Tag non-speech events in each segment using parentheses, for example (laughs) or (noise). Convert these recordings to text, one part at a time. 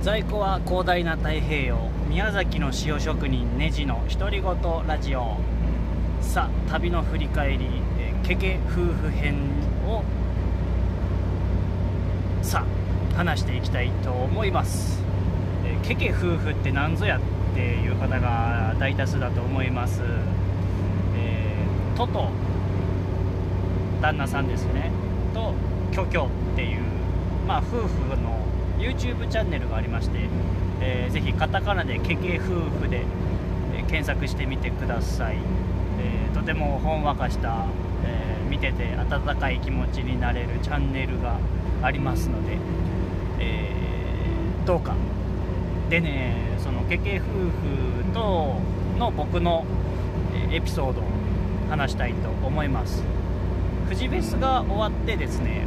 在庫は広大な太平洋宮崎の塩職人ネジの独り言ラジオ。さあ旅の振り返り、えー、ケケ夫婦編をさあ話していきたいと思います、えー、ケケ夫婦って何ぞやっていう方が大多数だと思います、えー、トト旦那さんですね。とキョキョっていうまあ夫婦の YouTube チャンネルがありまして、えー、ぜひカタカナで「ケケ夫婦で」えー、検索してみてください、えー、とてもほんわかした、えー、見てて温かい気持ちになれるチャンネルがありますので、えー、どうか。でねそのケケ夫婦との僕のエピソードを話したいと思います。富士フェスが終わってですね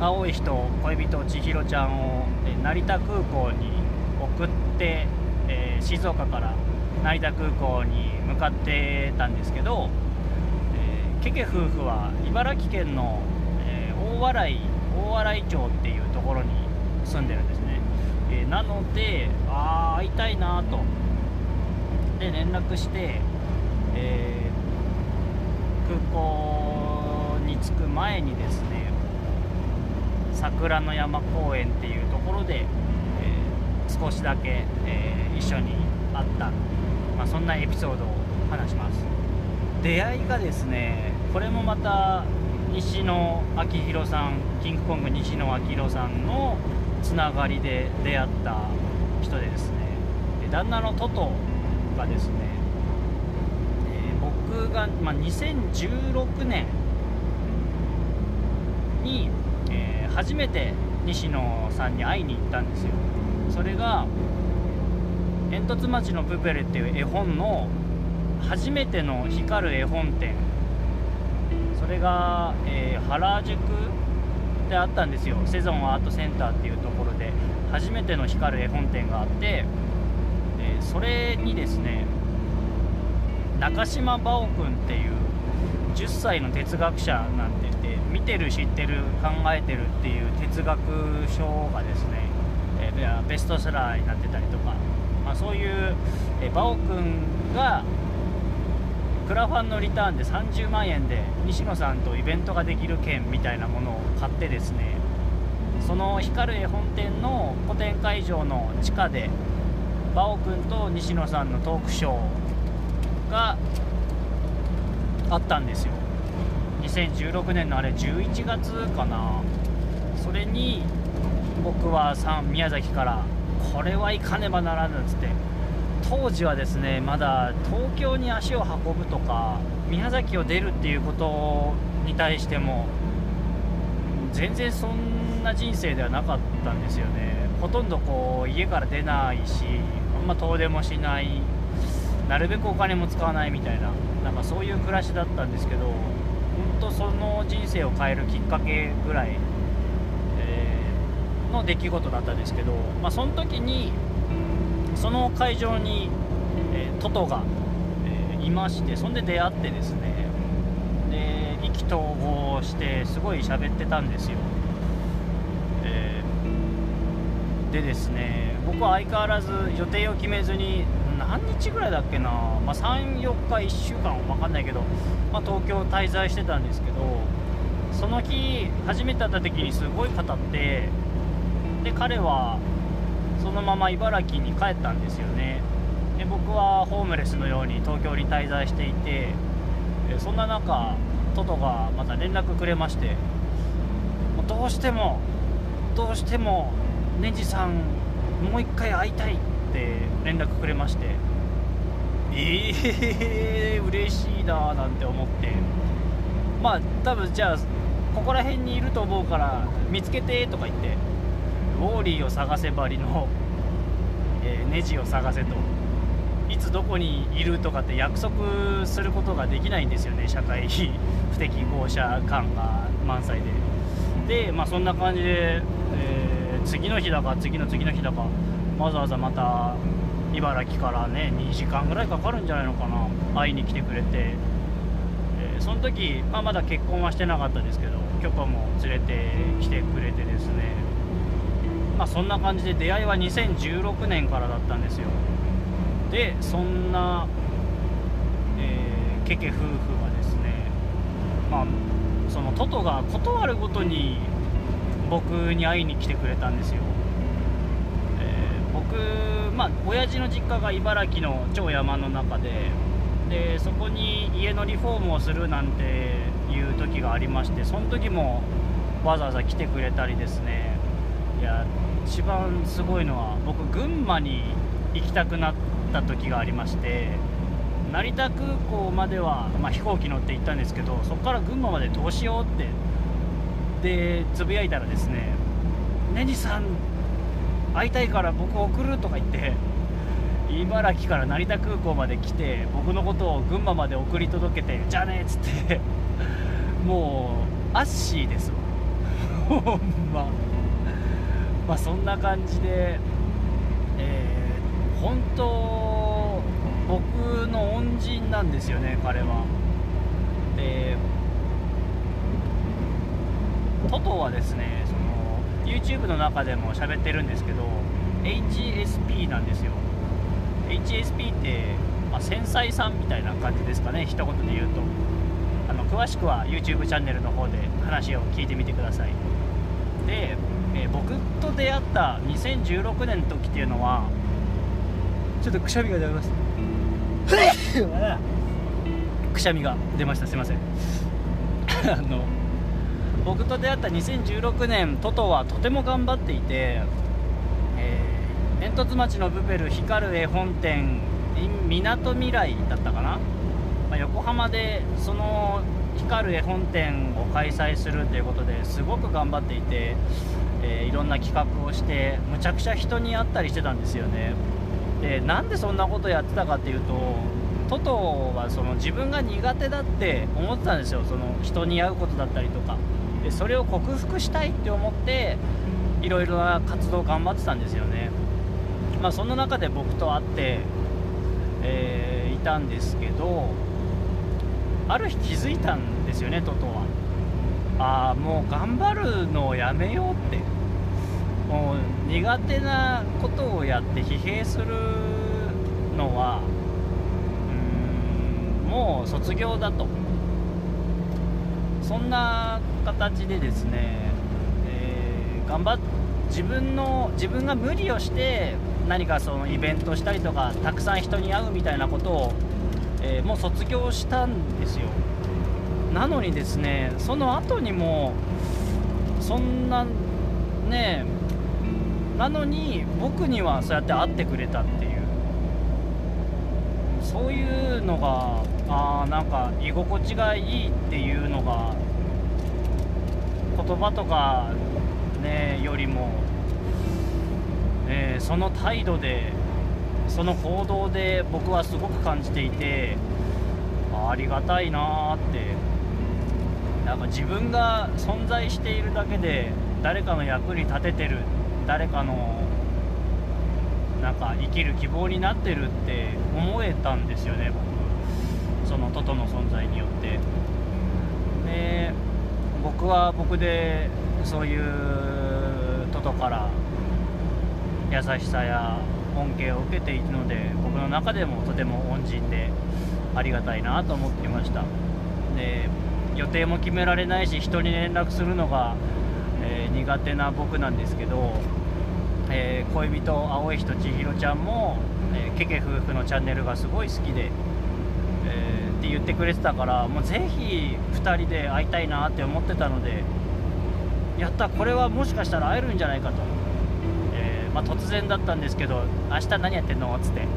青い人恋人千尋ちゃんを成田空港に送って、えー、静岡から成田空港に向かってたんですけど、えー、ケケ夫婦は茨城県の、えー、大洗大洗町っていうところに住んでるんですね、えなのでああ会いたいなと。で連絡して、え空港に着く前にですね桜の山公園っていうところで、えー、少しだけ、えー、一緒に会った、まあ、そんなエピソードを話します。出会いがですねこれもまた西野昭弘さんキングコング西野昭弘さんのつながりで出会った人でですね。旦那のトトがですね、えー、僕が、まあ、2016年にえ初めて西野さんに会いに行ったんですよ。それが「煙突町のプペル」っていう絵本の初めての光る絵本展。それが、えー、原宿であったんですよ。セゾンアートセンターっていうところで初めての光る絵本展があって、えー、それにですね中島真央君っていう10歳の哲学者なんて見てる知ってる考えてるっていう哲学書がですね、えー、ベストセラーになってたりとか、まあ、そういう、えー、バオ君がクラファンのリターンで30万円で西野さんとイベントができる券みたいなものを買ってですねその光る絵本店の個展会場の地下でバオ君と西野さんのトークショーがあったんですよ。2016年のあれ11月かな。それに僕は宮崎からこれは行かねばならぬっつって。当時はですねまだ東京に足を運ぶとか宮崎を出るっていうことに対しても全然そんな人生ではなかったんですよね。ほとんどこう家から出ないしあんま遠出もしない。なるべくお金も使わないみたいななんかそういう暮らしだったんですけど本当その人生を変えるきっかけぐらい、えー、の出来事だったんですけど、まあ、その時にその会場に、えー、トトが、えー、いましてそんで出会ってですねで意気投合してすごい喋ってたんですよ、えー、でですね僕は相変わらず予定を決めずに何日ぐらいだっけな、まあ、34日1週間分かんないけど、まあ、東京滞在してたんですけどその日初めて会った時にすごい語ってで彼はそのまま茨城に帰ったんですよね。で僕はホームレスのように東京に滞在していてそんな中トトがまた連絡くれましてどうしてもどうしてもネジさんもう一回会いたいって連絡くれまして。ええー、(laughs) 嬉しいななんて思って。まあ多分じゃあここら辺にいると思うから見つけてとか言って。ウォーリーを探せばりの、(laughs) えー、ネジを探せと。いつどこにいるとかって約束することができないんですよね社会不適合者感が満載で。でまあそんな感じで、えー、次の日だか次の次の日だかわざわざまた茨城からね2時間ぐらいかかるんじゃないのかな。会いに来てくれて、えー、その時、まあ、まだ結婚はしてなかったですけど許可も連れてきてくれてですね。まあそんな感じで出会いは2016年からだったんですよ。でそんな、えー、ケケ夫婦はですねまあそのトトが断るごとに僕に会いに来てくれたんですよ、僕まあ親父の実家が茨城の超山の中ででそこに家のリフォームをするなんていう時がありましてその時もわざわざ来てくれたりですね。いや一番すごいのは僕群馬に行きたくなった時がありまして成田空港までは、まあ、飛行機乗って行ったんですけどそこから群馬までどうしようってでつぶやいたらですね「ねにさん会いたいから僕送る」とか言って茨城から成田空港まで来て僕のことを群馬まで送り届けてじゃあねっつってもうアッシーですわ。(laughs) ほんま。まあそんな感じでえー、本当僕の恩人なんですよね彼は。でトトはですね YouTube の中でも喋ってるんですけど HSP なんですよ。HSP って、まあ、繊細さんみたいな感じですかね一言で言うと。あの詳しくは YouTube チャンネルの方で話を聞いてみてください。で、えー、僕と出会った2016年の時っていうのはちょっとくしゃみが出ました。(laughs) くしゃみが出ました。すいません。(laughs) あの僕と出会った2016年トトはとても頑張っていて、えー煙突町のブベル光る絵本店みなとみらいだったかな、まあ、横浜でその光る絵本店を開催するということですごく頑張っていて、えー、いろんな企画をしてむちゃくちゃ人に会ったりしてたんですよね。でなんでそんなことやってたかっていうとトトはその自分が苦手だって思ってたんですよ。その人に会うことだったりとか。でそれを克服したいって思っていろいろな活動を頑張ってたんですよね。まあ、その中で僕と会って、えー、いたんですけどある日気づいたんですよねトトは。ああもう頑張るのをやめようって。もう苦手なことをやって疲弊するのはうんもう卒業だと。そんな形でですね、えー、頑張っ自分の自分が無理をして何かそのイベントしたりとかたくさん人に会うみたいなことを、えー、もう卒業したんですよ。なのにですねその後にもそんなねなのに僕にはそうやって会ってくれたっていうそういうのがあなんか居心地がいいっていうのが言葉とかねよりもえー、その態度でその行動で僕はすごく感じていてありがたいなーって。なんか自分が存在しているだけで誰かの役に立ててる誰かのなんか生きる希望になってるって思えたんですよね僕。そのトトの存在によって。で僕は僕でそういうトトから優しさや恩恵を受けているので僕の中でもとても恩人でありがたいなと思っていました。で予定も決められないし人に連絡するのが、えー、苦手な僕なんですけど、えー、恋人青い人千尋ちゃんも、えー、ケケ夫婦のチャンネルがすごい好きで、えって言ってくれてたからもうぜひ2人で会いたいなって思ってたのでやったこれはもしかしたら会えるんじゃないかとまあ、突然だったんですけど「明日何やってんの?」っつって (laughs)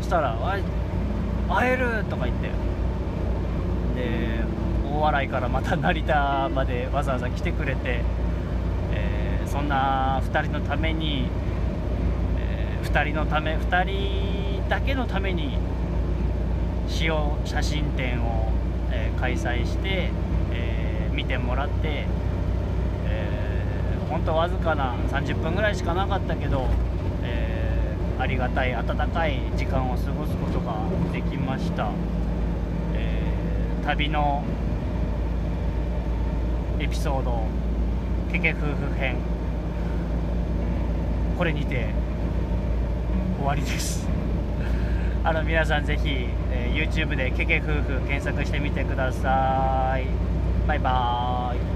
そしたら「会える!」とか言ってで大洗からまた成田までわざわざ来てくれて、えー、そんな2人のために、えー、2人のため2人だけのために塩写真展を、えー、開催して、え見てもらって本当わずかな30分ぐらいしかなかったけど、えー、ありがたい温かい時間を過ごすことができました、えー、旅のエピソードケケ夫婦編これにて終わりです。(laughs) あの皆さんぜひ、えー YouTube でケケ夫婦検索してみてください。バイバーイ。